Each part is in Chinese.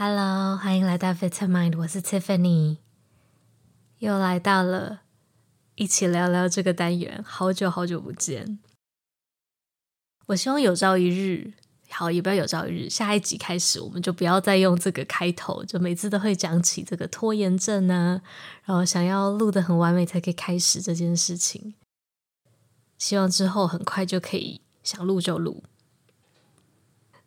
Hello，欢迎来到 Vitamind，我是 Tiffany，又来到了一起聊聊这个单元，好久好久不见。我希望有朝一日，好也不要有朝一日，下一集开始我们就不要再用这个开头，就每次都会讲起这个拖延症啊，然后想要录得很完美才可以开始这件事情。希望之后很快就可以想录就录。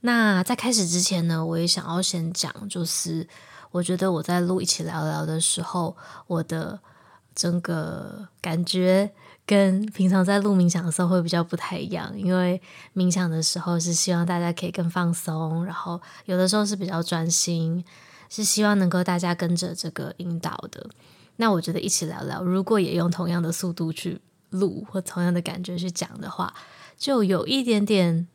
那在开始之前呢，我也想要先讲，就是我觉得我在录一起聊聊的时候，我的整个感觉跟平常在录冥想的时候会比较不太一样，因为冥想的时候是希望大家可以更放松，然后有的时候是比较专心，是希望能够大家跟着这个引导的。那我觉得一起聊聊，如果也用同样的速度去录，或同样的感觉去讲的话，就有一点点。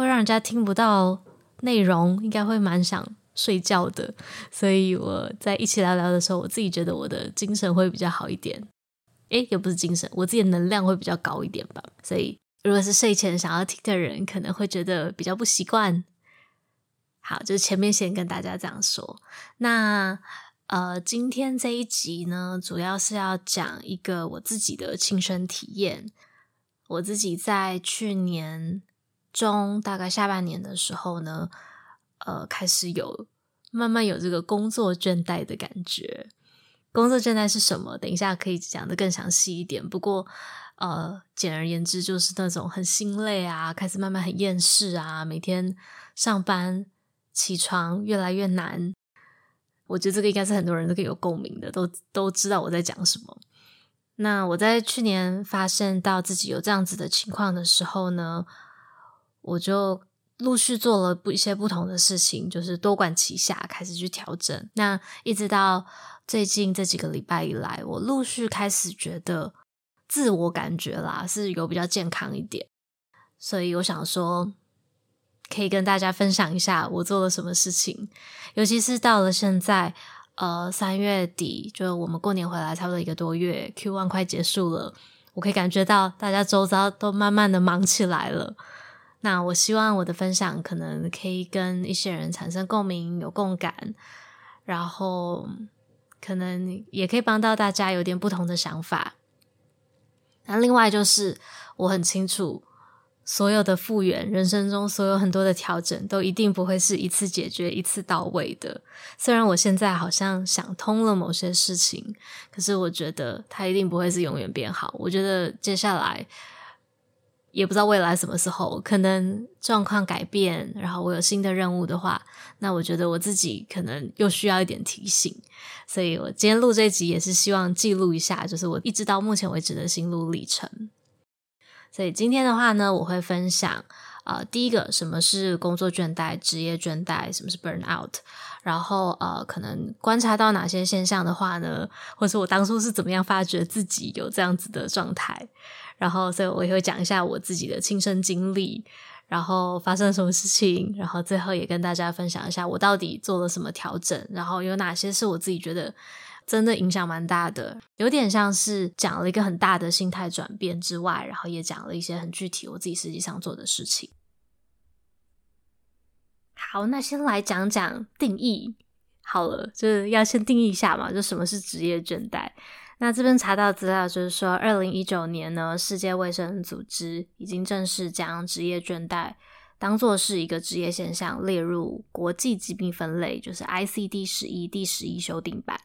会让人家听不到内容，应该会蛮想睡觉的。所以我在一起聊聊的时候，我自己觉得我的精神会比较好一点。诶，也不是精神，我自己的能量会比较高一点吧。所以如果是睡前想要听的人，可能会觉得比较不习惯。好，就前面先跟大家这样说。那呃，今天这一集呢，主要是要讲一个我自己的亲身体验。我自己在去年。中大概下半年的时候呢，呃，开始有慢慢有这个工作倦怠的感觉。工作倦怠是什么？等一下可以讲得更详细一点。不过，呃，简而言之就是那种很心累啊，开始慢慢很厌世啊，每天上班起床越来越难。我觉得这个应该是很多人都可以有共鸣的，都都知道我在讲什么。那我在去年发现到自己有这样子的情况的时候呢，我就陆续做了不一些不同的事情，就是多管齐下，开始去调整。那一直到最近这几个礼拜以来，我陆续开始觉得自我感觉啦是有比较健康一点，所以我想说可以跟大家分享一下我做了什么事情。尤其是到了现在，呃，三月底，就我们过年回来差不多一个多月，Q One 快结束了，我可以感觉到大家周遭都慢慢的忙起来了。那我希望我的分享可能可以跟一些人产生共鸣、有共感，然后可能也可以帮到大家有点不同的想法。那另外就是我很清楚，所有的复原，人生中所有很多的调整，都一定不会是一次解决、一次到位的。虽然我现在好像想通了某些事情，可是我觉得它一定不会是永远变好。我觉得接下来。也不知道未来什么时候可能状况改变，然后我有新的任务的话，那我觉得我自己可能又需要一点提醒，所以我今天录这集也是希望记录一下，就是我一直到目前为止的心路历程。所以今天的话呢，我会分享呃，第一个什么是工作倦怠、职业倦怠，什么是 burn out，然后呃，可能观察到哪些现象的话呢，或是我当初是怎么样发觉自己有这样子的状态。然后，所以我也会讲一下我自己的亲身经历，然后发生了什么事情，然后最后也跟大家分享一下我到底做了什么调整，然后有哪些是我自己觉得真的影响蛮大的，有点像是讲了一个很大的心态转变之外，然后也讲了一些很具体我自己实际上做的事情。好，那先来讲讲定义好了，就是要先定义一下嘛，就什么是职业倦怠。那这边查到资料就是说，二零一九年呢，世界卫生组织已经正式将职业倦怠当作是一个职业现象列入国际疾病分类，就是 ICD 十一第十一修订版，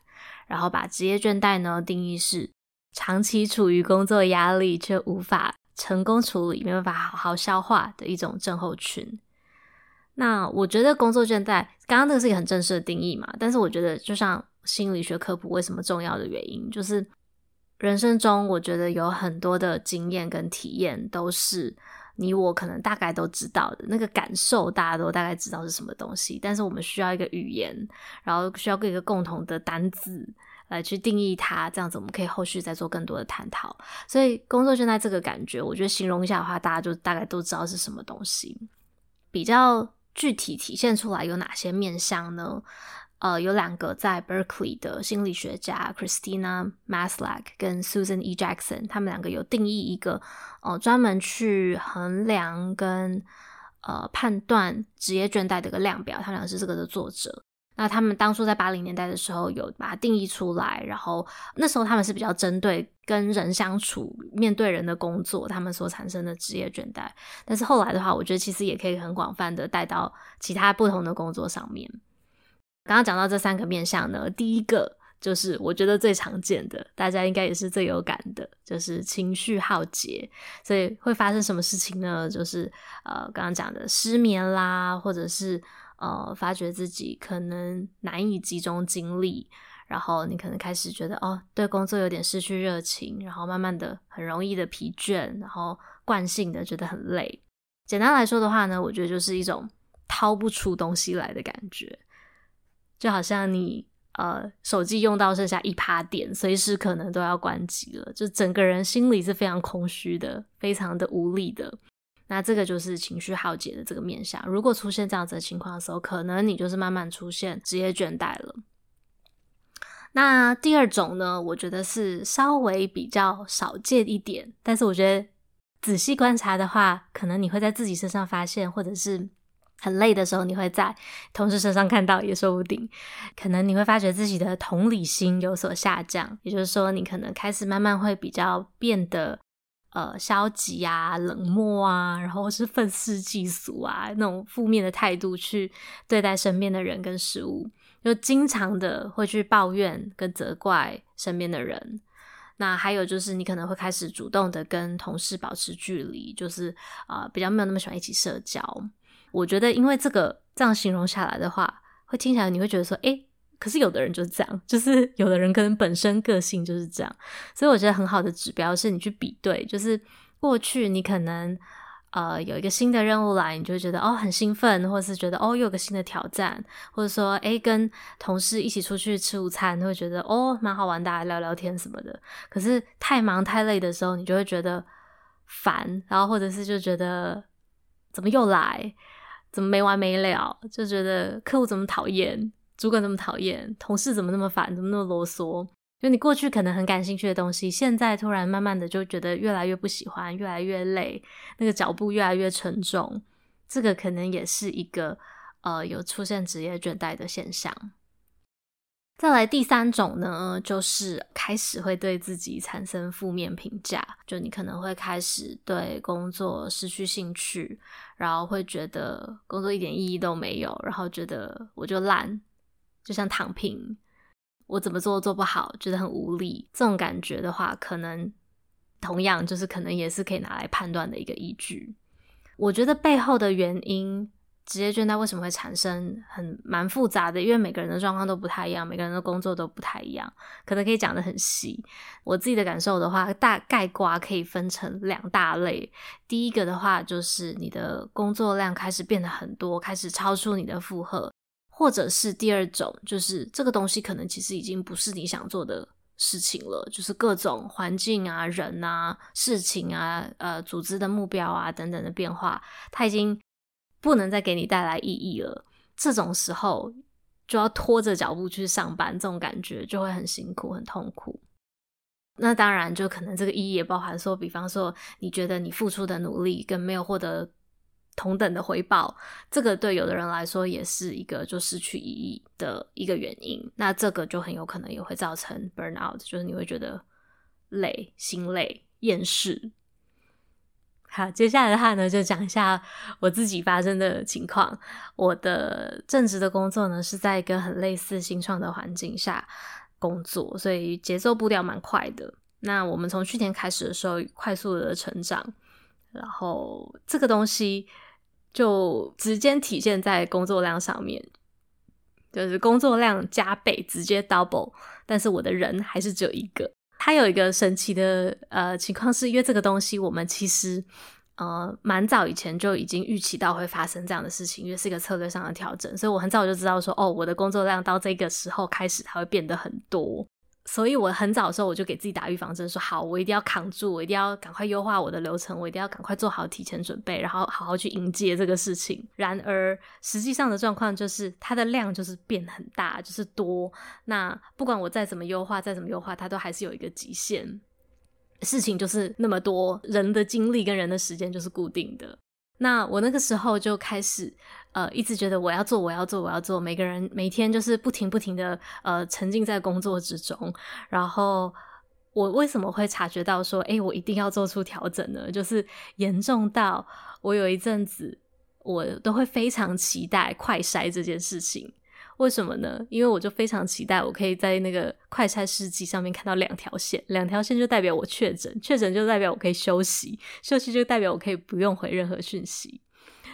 然后把职业倦怠呢定义是长期处于工作压力却无法成功处理、没办法好好消化的一种症候群。那我觉得工作倦怠，刚刚那个是一个很正式的定义嘛，但是我觉得就像。心理学科普为什么重要的原因，就是人生中我觉得有很多的经验跟体验，都是你我可能大概都知道的那个感受，大家都大概知道是什么东西，但是我们需要一个语言，然后需要一个共同的单字来去定义它，这样子我们可以后续再做更多的探讨。所以工作倦怠这个感觉，我觉得形容一下的话，大家就大概都知道是什么东西。比较具体体现出来有哪些面向呢？呃，有两个在 Berkeley 的心理学家 Christina Maslach 跟 Susan E. Jackson，他们两个有定义一个呃专门去衡量跟呃判断职业倦怠的一个量表，他们俩是这个的作者。那他们当初在八零年代的时候有把它定义出来，然后那时候他们是比较针对跟人相处、面对人的工作，他们所产生的职业倦怠。但是后来的话，我觉得其实也可以很广泛的带到其他不同的工作上面。刚刚讲到这三个面向呢，第一个就是我觉得最常见的，大家应该也是最有感的，就是情绪耗竭。所以会发生什么事情呢？就是呃，刚刚讲的失眠啦，或者是。呃，发觉自己可能难以集中精力，然后你可能开始觉得哦，对工作有点失去热情，然后慢慢的很容易的疲倦，然后惯性的觉得很累。简单来说的话呢，我觉得就是一种掏不出东西来的感觉，就好像你呃手机用到剩下一趴电，随时可能都要关机了，就整个人心里是非常空虚的，非常的无力的。那这个就是情绪耗竭的这个面向。如果出现这样子的情况的时候，可能你就是慢慢出现职业倦怠了。那第二种呢，我觉得是稍微比较少见一点，但是我觉得仔细观察的话，可能你会在自己身上发现，或者是很累的时候，你会在同事身上看到，也说不定。可能你会发觉自己的同理心有所下降，也就是说，你可能开始慢慢会比较变得。呃，消极啊，冷漠啊，然后是愤世嫉俗啊，那种负面的态度去对待身边的人跟事物，就经常的会去抱怨跟责怪身边的人。那还有就是，你可能会开始主动的跟同事保持距离，就是啊、呃，比较没有那么喜欢一起社交。我觉得，因为这个这样形容下来的话，会听起来你会觉得说，诶。可是有的人就是这样，就是有的人可能本身个性就是这样，所以我觉得很好的指标是你去比对，就是过去你可能呃有一个新的任务来，你就会觉得哦很兴奋，或者是觉得哦有个新的挑战，或者说诶跟同事一起出去吃午餐，会觉得哦蛮好玩，大家聊聊天什么的。可是太忙太累的时候，你就会觉得烦，然后或者是就觉得怎么又来，怎么没完没了，就觉得客户怎么讨厌。主管怎么讨厌，同事怎么那么烦，怎么那么啰嗦？就你过去可能很感兴趣的东西，现在突然慢慢的就觉得越来越不喜欢，越来越累，那个脚步越来越沉重。这个可能也是一个呃有出现职业倦怠的现象。再来第三种呢，就是开始会对自己产生负面评价，就你可能会开始对工作失去兴趣，然后会觉得工作一点意义都没有，然后觉得我就烂。就像躺平，我怎么做都做不好，觉得很无力。这种感觉的话，可能同样就是可能也是可以拿来判断的一个依据。我觉得背后的原因，职业倦怠为什么会产生，很蛮复杂的，因为每个人的状况都不太一样，每个人的工作都不太一样，可能可以讲得很细。我自己的感受的话，大概括可以分成两大类。第一个的话，就是你的工作量开始变得很多，开始超出你的负荷。或者是第二种，就是这个东西可能其实已经不是你想做的事情了，就是各种环境啊、人啊、事情啊、呃、组织的目标啊等等的变化，它已经不能再给你带来意义了。这种时候就要拖着脚步去上班，这种感觉就会很辛苦、很痛苦。那当然，就可能这个意义也包含说，比方说你觉得你付出的努力跟没有获得。同等的回报，这个对有的人来说也是一个就失去意义的一个原因。那这个就很有可能也会造成 burnout，就是你会觉得累、心累、厌世。好，接下来的话呢，就讲一下我自己发生的情况。我的正职的工作呢，是在一个很类似新创的环境下工作，所以节奏步调蛮快的。那我们从去年开始的时候，快速的成长，然后这个东西。就直接体现在工作量上面，就是工作量加倍，直接 double，但是我的人还是只有一个。它有一个神奇的呃情况，是因为这个东西我们其实呃蛮早以前就已经预期到会发生这样的事情，因为是一个策略上的调整，所以我很早就知道说，哦，我的工作量到这个时候开始它会变得很多。所以我很早的时候我就给自己打预防针，说好，我一定要扛住，我一定要赶快优化我的流程，我一定要赶快做好提前准备，然后好好去迎接这个事情。然而实际上的状况就是，它的量就是变很大，就是多。那不管我再怎么优化，再怎么优化，它都还是有一个极限。事情就是那么多，人的精力跟人的时间就是固定的。那我那个时候就开始，呃，一直觉得我要做，我要做，我要做。每个人每天就是不停不停的，呃，沉浸在工作之中。然后我为什么会察觉到说，哎，我一定要做出调整呢？就是严重到我有一阵子，我都会非常期待快筛这件事情。为什么呢？因为我就非常期待，我可以在那个快筛试剂上面看到两条线，两条线就代表我确诊，确诊就代表我可以休息，休息就代表我可以不用回任何讯息。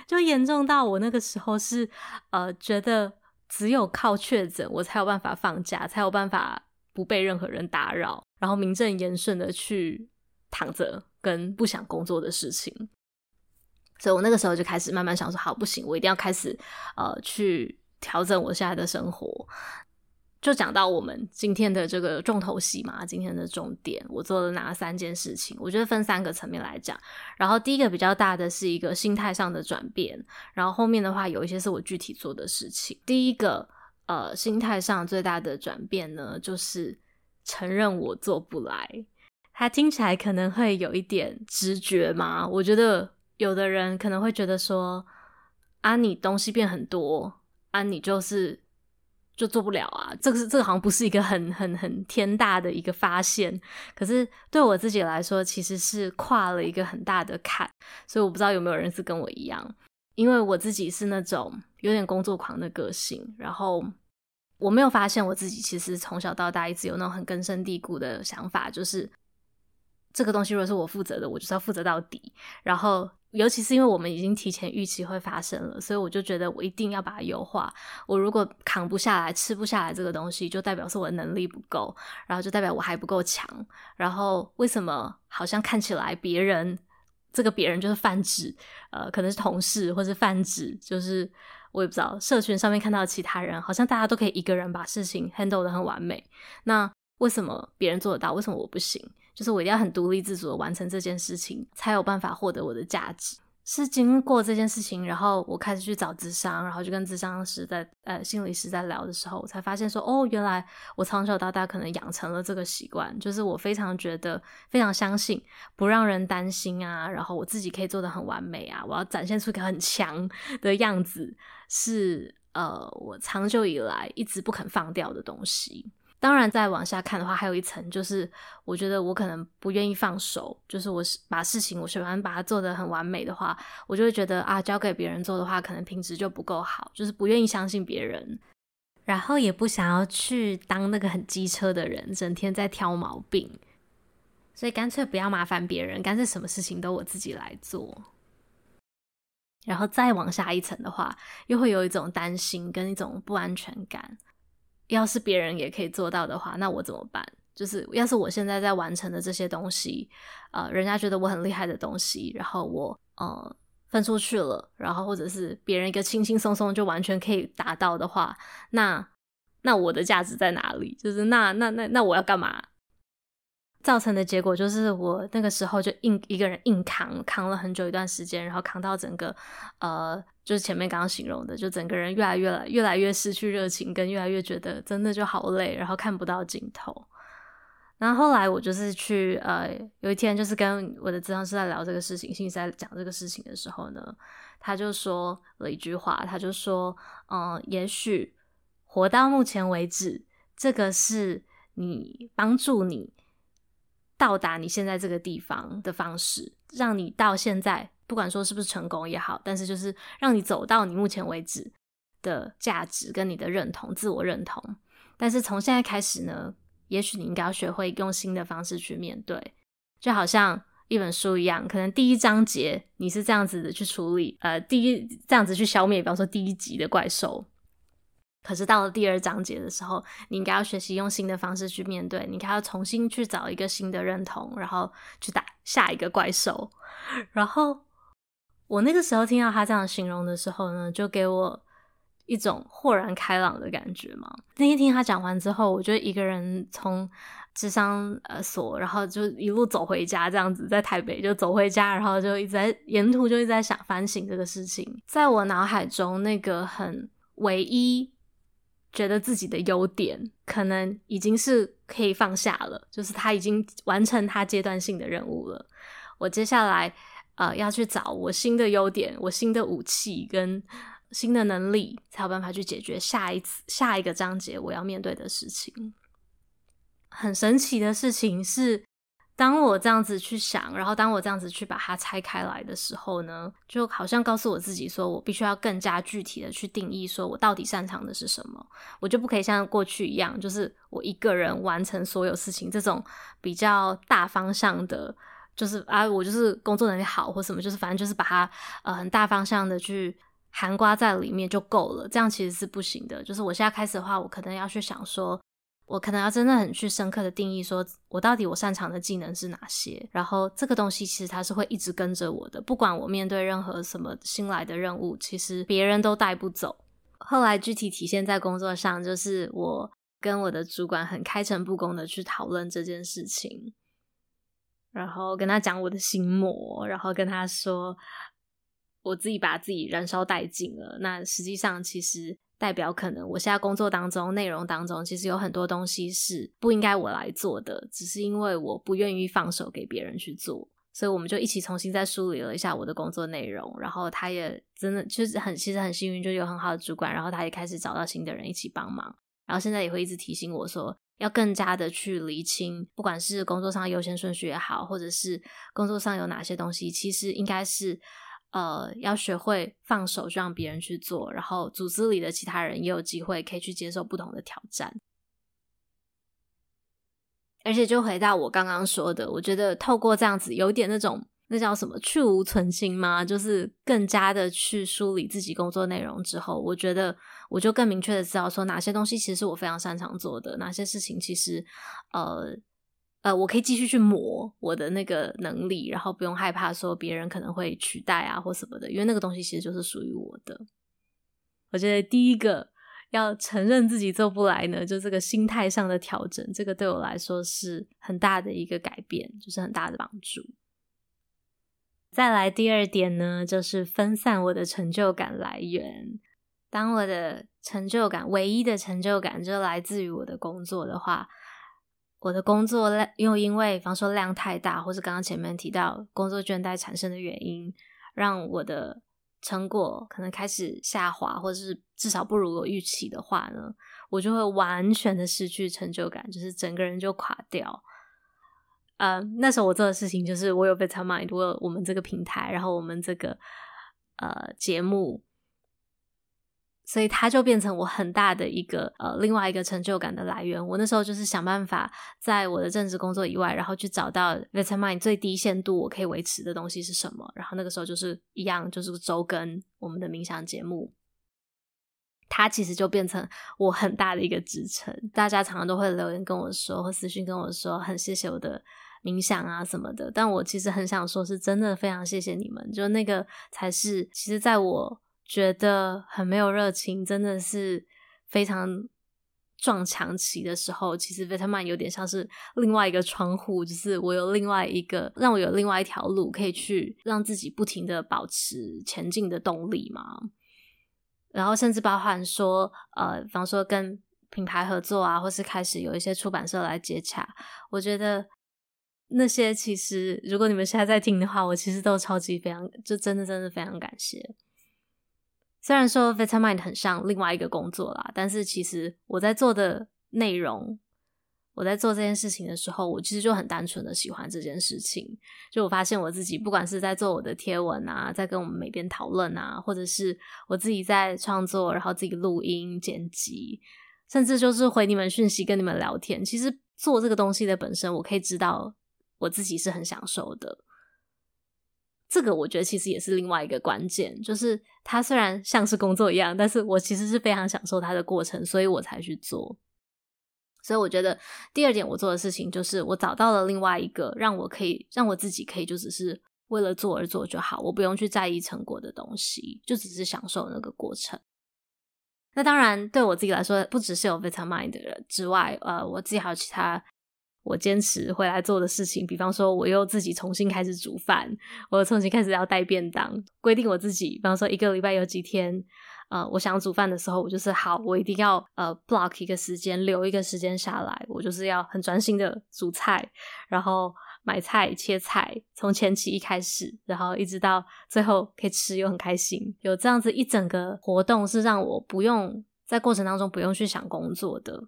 就严重到我那个时候是呃，觉得只有靠确诊，我才有办法放假，才有办法不被任何人打扰，然后名正言顺的去躺着跟不想工作的事情。所以我那个时候就开始慢慢想说，好，不行，我一定要开始呃去。调整我现在的生活，就讲到我们今天的这个重头戏嘛，今天的重点，我做了哪三件事情？我觉得分三个层面来讲。然后第一个比较大的是一个心态上的转变，然后后面的话有一些是我具体做的事情。第一个，呃，心态上最大的转变呢，就是承认我做不来。它听起来可能会有一点直觉嘛，我觉得有的人可能会觉得说，啊，你东西变很多。啊，你就是就做不了啊！这个是这个好像不是一个很很很天大的一个发现，可是对我自己来说，其实是跨了一个很大的坎。所以我不知道有没有人是跟我一样，因为我自己是那种有点工作狂的个性，然后我没有发现我自己其实从小到大一直有那种很根深蒂固的想法，就是这个东西如果是我负责的，我就是要负责到底，然后。尤其是因为我们已经提前预期会发生了，所以我就觉得我一定要把它优化。我如果扛不下来、吃不下来这个东西，就代表是我的能力不够，然后就代表我还不够强。然后为什么好像看起来别人这个别人就是泛指，呃，可能是同事或是泛指，就是我也不知道，社群上面看到其他人，好像大家都可以一个人把事情 handle 得很完美。那为什么别人做得到？为什么我不行？就是我一定要很独立自主的完成这件事情，才有办法获得我的价值。是经过这件事情，然后我开始去找咨商，然后就跟咨商师在呃心理师在聊的时候，我才发现说，哦，原来我从小到大可能养成了这个习惯，就是我非常觉得非常相信不让人担心啊，然后我自己可以做的很完美啊，我要展现出一个很强的样子，是呃我长久以来一直不肯放掉的东西。当然，再往下看的话，还有一层，就是我觉得我可能不愿意放手，就是我是把事情我喜欢把它做得很完美的话，我就会觉得啊，交给别人做的话，可能品质就不够好，就是不愿意相信别人，然后也不想要去当那个很机车的人，整天在挑毛病，所以干脆不要麻烦别人，干脆什么事情都我自己来做。然后再往下一层的话，又会有一种担心跟一种不安全感。要是别人也可以做到的话，那我怎么办？就是要是我现在在完成的这些东西，呃，人家觉得我很厉害的东西，然后我呃分出去了，然后或者是别人一个轻轻松松就完全可以达到的话，那那我的价值在哪里？就是那那那那我要干嘛？造成的结果就是我那个时候就硬一个人硬扛，扛了很久一段时间，然后扛到整个呃。就是前面刚刚形容的，就整个人越来越来越来越失去热情，跟越来越觉得真的就好累，然后看不到尽头。然后后来我就是去呃，有一天就是跟我的咨商师在聊这个事情，心理在讲这个事情的时候呢，他就说了一句话，他就说，嗯、也许活到目前为止，这个是你帮助你到达你现在这个地方的方式，让你到现在。不管说是不是成功也好，但是就是让你走到你目前为止的价值跟你的认同、自我认同。但是从现在开始呢，也许你应该要学会用新的方式去面对，就好像一本书一样，可能第一章节你是这样子的去处理，呃，第一这样子去消灭，比方说第一集的怪兽。可是到了第二章节的时候，你应该要学习用新的方式去面对，你应该要重新去找一个新的认同，然后去打下一个怪兽，然后。我那个时候听到他这样形容的时候呢，就给我一种豁然开朗的感觉嘛。那天听他讲完之后，我就一个人从智商呃所，然后就一路走回家，这样子在台北就走回家，然后就一直在沿途就一直在想反省这个事情。在我脑海中，那个很唯一觉得自己的优点，可能已经是可以放下了，就是他已经完成他阶段性的任务了。我接下来。呃要去找我新的优点、我新的武器跟新的能力，才有办法去解决下一次下一个章节我要面对的事情。很神奇的事情是，当我这样子去想，然后当我这样子去把它拆开来的时候呢，就好像告诉我自己说，我必须要更加具体的去定义，说我到底擅长的是什么。我就不可以像过去一样，就是我一个人完成所有事情，这种比较大方向的，就是啊，我就是工作能力好或什么，就是反正就是把它呃很大方向的去涵盖在里面就够了。这样其实是不行的。就是我现在开始的话，我可能要去想说。我可能要真的很去深刻的定义，说我到底我擅长的技能是哪些，然后这个东西其实它是会一直跟着我的，不管我面对任何什么新来的任务，其实别人都带不走。后来具体体现在工作上，就是我跟我的主管很开诚布公的去讨论这件事情，然后跟他讲我的心魔，然后跟他说我自己把自己燃烧殆尽了，那实际上其实。代表可能我现在工作当中内容当中，其实有很多东西是不应该我来做的，只是因为我不愿意放手给别人去做，所以我们就一起重新再梳理了一下我的工作内容。然后他也真的就是很其实很幸运，就有很好的主管，然后他也开始找到新的人一起帮忙。然后现在也会一直提醒我说，要更加的去厘清，不管是工作上优先顺序也好，或者是工作上有哪些东西，其实应该是。呃，要学会放手，去让别人去做，然后组织里的其他人也有机会可以去接受不同的挑战。而且，就回到我刚刚说的，我觉得透过这样子，有点那种那叫什么去无存心吗？就是更加的去梳理自己工作内容之后，我觉得我就更明确的知道说哪些东西其实我非常擅长做的，哪些事情其实呃。呃，我可以继续去磨我的那个能力，然后不用害怕说别人可能会取代啊或什么的，因为那个东西其实就是属于我的。我觉得第一个要承认自己做不来呢，就这个心态上的调整，这个对我来说是很大的一个改变，就是很大的帮助。再来第二点呢，就是分散我的成就感来源。当我的成就感，唯一的成就感就来自于我的工作的话。我的工作量又因为，比方说量太大，或是刚刚前面提到工作倦怠产生的原因，让我的成果可能开始下滑，或者是至少不如我预期的话呢，我就会完全的失去成就感，就是整个人就垮掉。呃，那时候我做的事情就是我有 Vitamind，我有我们这个平台，然后我们这个呃节目。所以它就变成我很大的一个呃另外一个成就感的来源。我那时候就是想办法在我的正职工作以外，然后去找到 vitamin 最低限度我可以维持的东西是什么。然后那个时候就是一样，就是周更我们的冥想节目，它其实就变成我很大的一个支撑。大家常常都会留言跟我说，或私讯跟我说，很谢谢我的冥想啊什么的。但我其实很想说，是真的非常谢谢你们，就那个才是其实在我。觉得很没有热情，真的是非常撞墙期的时候，其实 Vitamin 有点像是另外一个窗户，就是我有另外一个让我有另外一条路可以去让自己不停的保持前进的动力嘛。然后甚至包含说，呃，比方说跟品牌合作啊，或是开始有一些出版社来接洽，我觉得那些其实如果你们现在在听的话，我其实都超级非常，就真的真的非常感谢。虽然说 Vitamind 很像另外一个工作啦，但是其实我在做的内容，我在做这件事情的时候，我其实就很单纯的喜欢这件事情。就我发现我自己，不管是在做我的贴文啊，在跟我们每边讨论啊，或者是我自己在创作，然后自己录音剪辑，甚至就是回你们讯息跟你们聊天，其实做这个东西的本身，我可以知道我自己是很享受的。这个我觉得其实也是另外一个关键，就是它虽然像是工作一样，但是我其实是非常享受它的过程，所以我才去做。所以我觉得第二点我做的事情就是我找到了另外一个让我可以让我自己可以就只是为了做而做就好，我不用去在意成果的东西，就只是享受那个过程。那当然对我自己来说，不只是有 Vitamind 之外，呃，我自己还有其他。我坚持回来做的事情，比方说，我又自己重新开始煮饭，我又重新开始要带便当，规定我自己，比方说一个礼拜有几天，呃，我想煮饭的时候，我就是好，我一定要呃 block 一个时间，留一个时间下来，我就是要很专心的煮菜，然后买菜、切菜，从前期一开始，然后一直到最后可以吃又很开心，有这样子一整个活动是让我不用在过程当中不用去想工作的，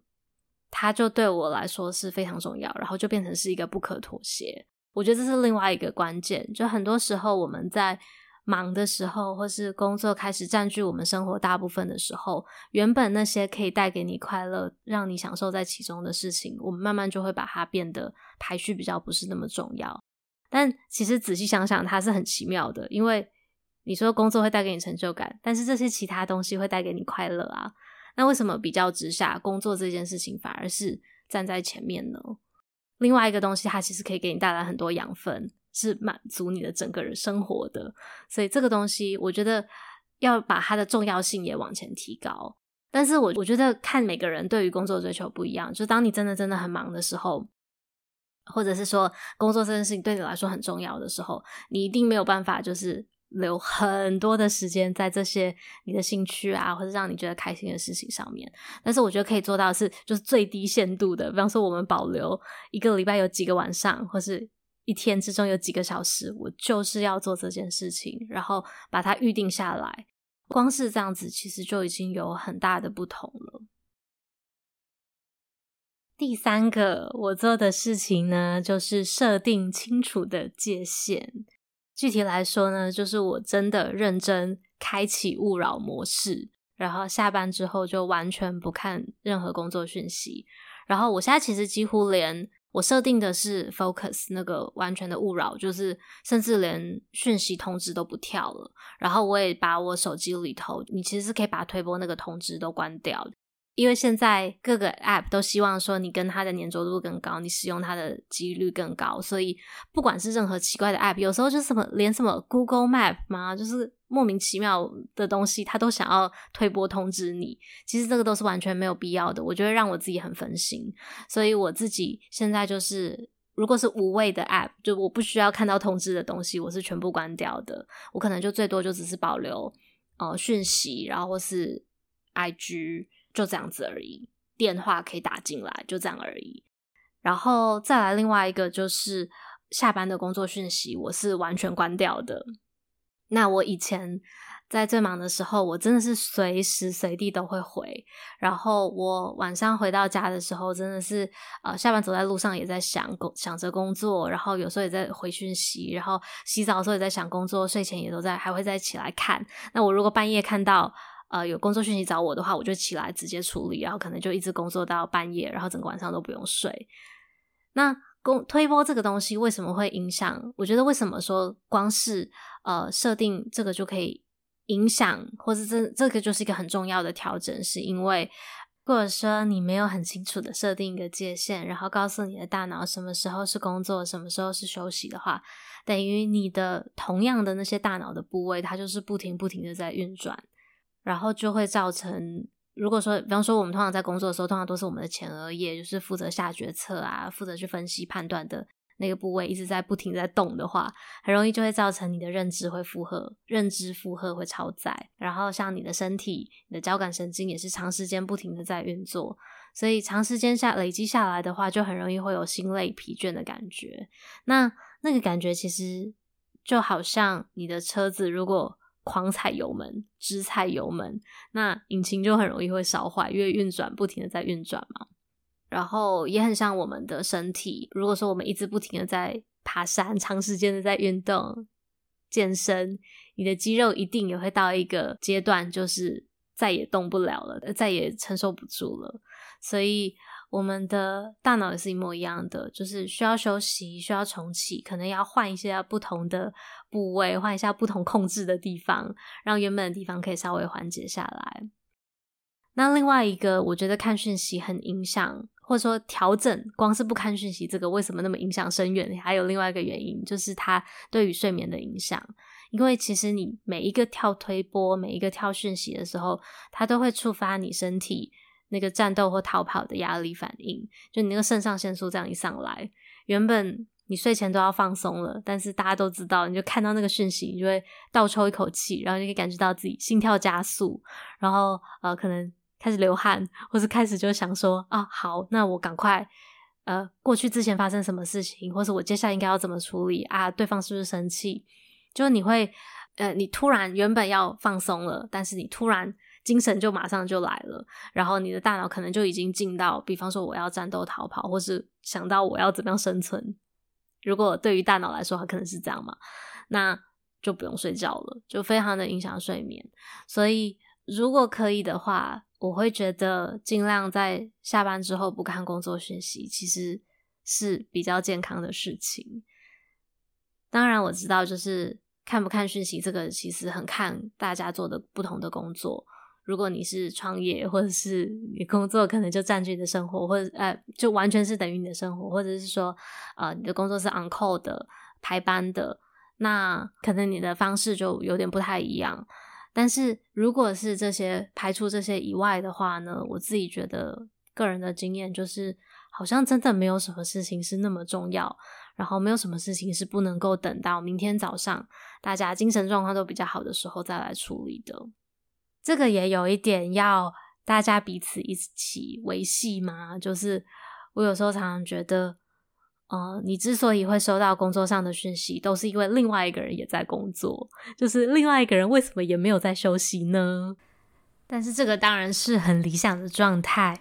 它就对我来说是非常重要，然后就变成是一个不可妥协。我觉得这是另外一个关键，就很多时候我们在忙的时候，或是工作开始占据我们生活大部分的时候，原本那些可以带给你快乐、让你享受在其中的事情，我们慢慢就会把它变得排序比较不是那么重要。但其实仔细想想，它是很奇妙的，因为你说工作会带给你成就感，但是这些其他东西会带给你快乐啊。那为什么比较之下，工作这件事情反而是站在前面呢？另外一个东西，它其实可以给你带来很多养分，是满足你的整个人生活的。所以这个东西，我觉得要把它的重要性也往前提高。但是我我觉得看每个人对于工作追求不一样，就当你真的真的很忙的时候。或者是说，工作这件事情对你来说很重要的时候，你一定没有办法，就是留很多的时间在这些你的兴趣啊，或者让你觉得开心的事情上面。但是我觉得可以做到的是，就是最低限度的，比方说我们保留一个礼拜有几个晚上，或是一天之中有几个小时，我就是要做这件事情，然后把它预定下来。光是这样子，其实就已经有很大的不同了。第三个我做的事情呢，就是设定清楚的界限。具体来说呢，就是我真的认真开启勿扰模式，然后下班之后就完全不看任何工作讯息。然后我现在其实几乎连我设定的是 focus 那个完全的勿扰，就是甚至连讯息通知都不跳了。然后我也把我手机里头，你其实是可以把推播那个通知都关掉。因为现在各个 App 都希望说你跟它的粘着度更高，你使用它的几率更高，所以不管是任何奇怪的 App，有时候就什么连什么 Google Map 嘛，就是莫名其妙的东西，它都想要推播通知你。其实这个都是完全没有必要的，我觉得让我自己很分心。所以我自己现在就是，如果是无谓的 App，就我不需要看到通知的东西，我是全部关掉的。我可能就最多就只是保留呃讯息，然后或是 IG。就这样子而已，电话可以打进来，就这样而已。然后再来另外一个就是下班的工作讯息，我是完全关掉的。那我以前在最忙的时候，我真的是随时随地都会回。然后我晚上回到家的时候，真的是呃下班走在路上也在想工想着工作，然后有时候也在回讯息，然后洗澡的时候也在想工作，睡前也都在还会再起来看。那我如果半夜看到。呃，有工作讯息找我的话，我就起来直接处理，然后可能就一直工作到半夜，然后整个晚上都不用睡。那工推波这个东西为什么会影响？我觉得为什么说光是呃设定这个就可以影响，或是这这个就是一个很重要的调整，是因为如果说你没有很清楚的设定一个界限，然后告诉你的大脑什么时候是工作，什么时候是休息的话，等于你的同样的那些大脑的部位，它就是不停不停的在运转。然后就会造成，如果说，比方说，我们通常在工作的时候，通常都是我们的前额叶，就是负责下决策啊，负责去分析判断的那个部位，一直在不停在动的话，很容易就会造成你的认知会负荷，认知负荷会超载。然后像你的身体，你的交感神经也是长时间不停的在运作，所以长时间下累积下来的话，就很容易会有心累疲倦的感觉。那那个感觉其实就好像你的车子如果。狂踩油门，直踩油门，那引擎就很容易会烧坏，因为运转不停的在运转嘛。然后也很像我们的身体，如果说我们一直不停的在爬山，长时间的在运动、健身，你的肌肉一定也会到一个阶段，就是再也动不了了，再也承受不住了。所以我们的大脑也是一模一样的，就是需要休息，需要重启，可能要换一些不同的。部位换一下不同控制的地方，让原本的地方可以稍微缓解下来。那另外一个，我觉得看讯息很影响，或者说调整，光是不看讯息这个为什么那么影响深远？还有另外一个原因，就是它对于睡眠的影响。因为其实你每一个跳推波，每一个跳讯息的时候，它都会触发你身体那个战斗或逃跑的压力反应。就你那个肾上腺素这样一上来，原本。你睡前都要放松了，但是大家都知道，你就看到那个讯息，你就会倒抽一口气，然后就可以感觉到自己心跳加速，然后呃，可能开始流汗，或是开始就想说啊，好，那我赶快呃，过去之前发生什么事情，或是我接下来应该要怎么处理啊？对方是不是生气？就是你会，呃，你突然原本要放松了，但是你突然精神就马上就来了，然后你的大脑可能就已经进到，比方说我要战斗逃跑，或是想到我要怎么样生存。如果对于大脑来说，它可能是这样嘛，那就不用睡觉了，就非常的影响睡眠。所以如果可以的话，我会觉得尽量在下班之后不看工作讯息，其实是比较健康的事情。当然我知道，就是看不看讯息这个其实很看大家做的不同的工作。如果你是创业，或者是你工作可能就占据你的生活，或者呃就完全是等于你的生活，或者是说呃你的工作是 on call 的排班的，那可能你的方式就有点不太一样。但是如果是这些排除这些以外的话呢，我自己觉得个人的经验就是，好像真的没有什么事情是那么重要，然后没有什么事情是不能够等到明天早上大家精神状况都比较好的时候再来处理的。这个也有一点要大家彼此一起维系嘛，就是我有时候常常觉得。呃，你之所以会收到工作上的讯息，都是因为另外一个人也在工作，就是另外一个人为什么也没有在休息呢？但是这个当然是很理想的状态，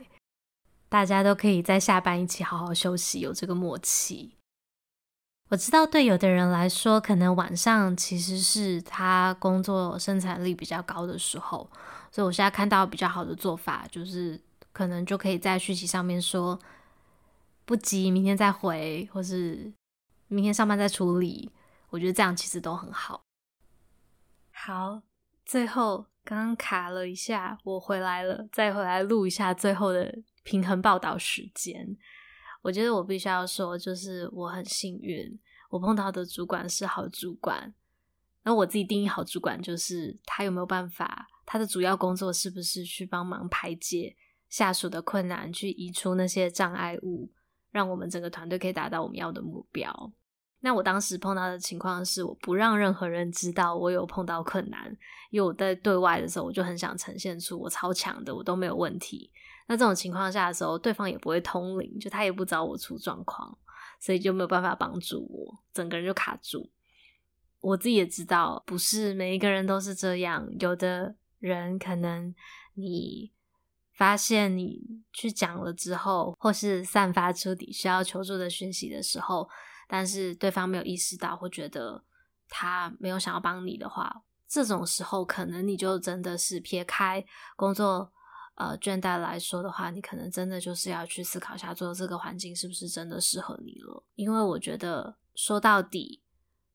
大家都可以在下班一起好好休息，有这个默契。我知道对有的人来说，可能晚上其实是他工作生产力比较高的时候，所以我现在看到比较好的做法，就是可能就可以在讯息上面说。不急，明天再回，或是明天上班再处理。我觉得这样其实都很好。好，最后刚刚卡了一下，我回来了，再回来录一下最后的平衡报道时间。我觉得我必须要说，就是我很幸运，我碰到的主管是好主管。那我自己定义好主管，就是他有没有办法，他的主要工作是不是去帮忙排解下属的困难，去移除那些障碍物。让我们整个团队可以达到我们要的目标。那我当时碰到的情况是，我不让任何人知道我有碰到困难，因为我在对外的时候，我就很想呈现出我超强的，我都没有问题。那这种情况下的时候，对方也不会通灵，就他也不知道我出状况，所以就没有办法帮助我，整个人就卡住。我自己也知道，不是每一个人都是这样，有的人可能你。发现你去讲了之后，或是散发出你需要求助的讯息的时候，但是对方没有意识到，或觉得他没有想要帮你的话，这种时候可能你就真的是撇开工作呃倦怠来说的话，你可能真的就是要去思考一下，做这个环境是不是真的适合你了。因为我觉得说到底，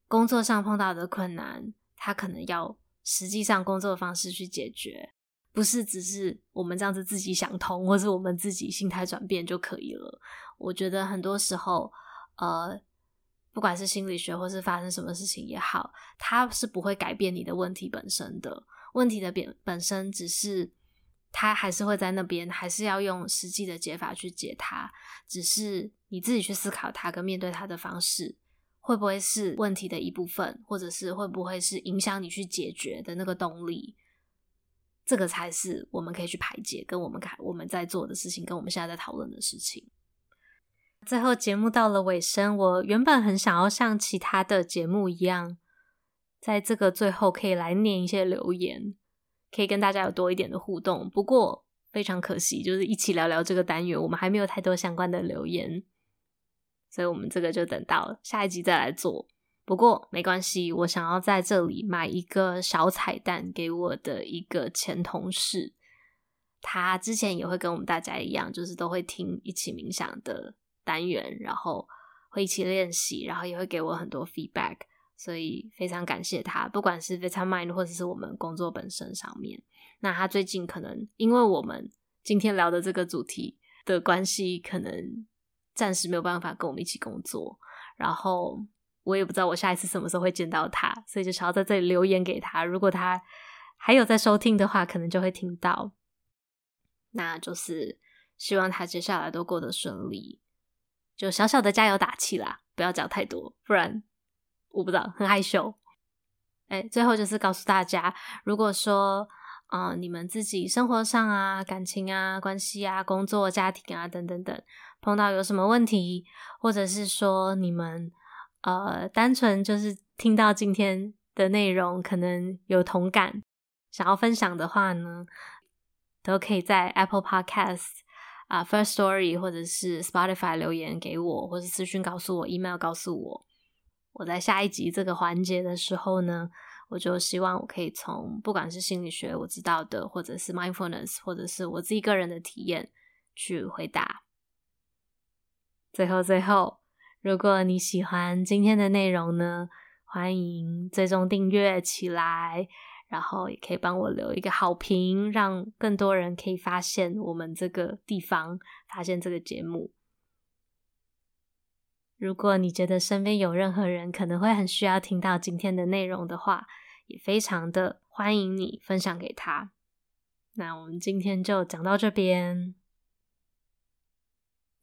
工作上碰到的困难，他可能要实际上工作的方式去解决。不是只是我们这样子自己想通，或是我们自己心态转变就可以了。我觉得很多时候，呃，不管是心理学或是发生什么事情也好，它是不会改变你的问题本身的。问题的本本身只是它还是会在那边，还是要用实际的解法去解它。只是你自己去思考它跟面对它的方式，会不会是问题的一部分，或者是会不会是影响你去解决的那个动力？这个才是我们可以去排解，跟我们看我们在做的事情，跟我们现在在讨论的事情。最后节目到了尾声，我原本很想要像其他的节目一样，在这个最后可以来念一些留言，可以跟大家有多一点的互动。不过非常可惜，就是一起聊聊这个单元，我们还没有太多相关的留言，所以我们这个就等到下一集再来做。不过没关系，我想要在这里买一个小彩蛋给我的一个前同事，他之前也会跟我们大家一样，就是都会听一起冥想的单元，然后会一起练习，然后也会给我很多 feedback，所以非常感谢他，不管是 Vitamind 或者是我们工作本身上面。那他最近可能因为我们今天聊的这个主题的关系，可能暂时没有办法跟我们一起工作，然后。我也不知道我下一次什么时候会见到他，所以就想要在这里留言给他。如果他还有在收听的话，可能就会听到。那就是希望他接下来都过得顺利，就小小的加油打气啦，不要讲太多，不然我不知道，很害羞。哎，最后就是告诉大家，如果说啊，呃，你们自己生活上啊、感情啊、关系啊、工作、家庭啊等等等。碰到有什么问题，或者是说你们呃单纯就是听到今天的内容，可能有同感，想要分享的话呢，都可以在 Apple Podcast 啊、First Story 或者是 Spotify 留言给我，或者私讯告诉我，email 告诉我。我在下一集这个环节的时候呢，我就希望我可以从不管是心理学我知道的，或者是 mindfulness，或者是我自己个人的体验去回答。最后，最后，如果你喜欢今天的内容呢，欢迎追踪订阅起来，然后也可以帮我留一个好评，让更多人可以发现我们这个地方，发现这个节目。如果你觉得身边有任何人可能会很需要听到今天的内容的话，也非常的欢迎你分享给他。那我们今天就讲到这边，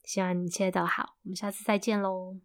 希望你一切都好，我们下次再见喽。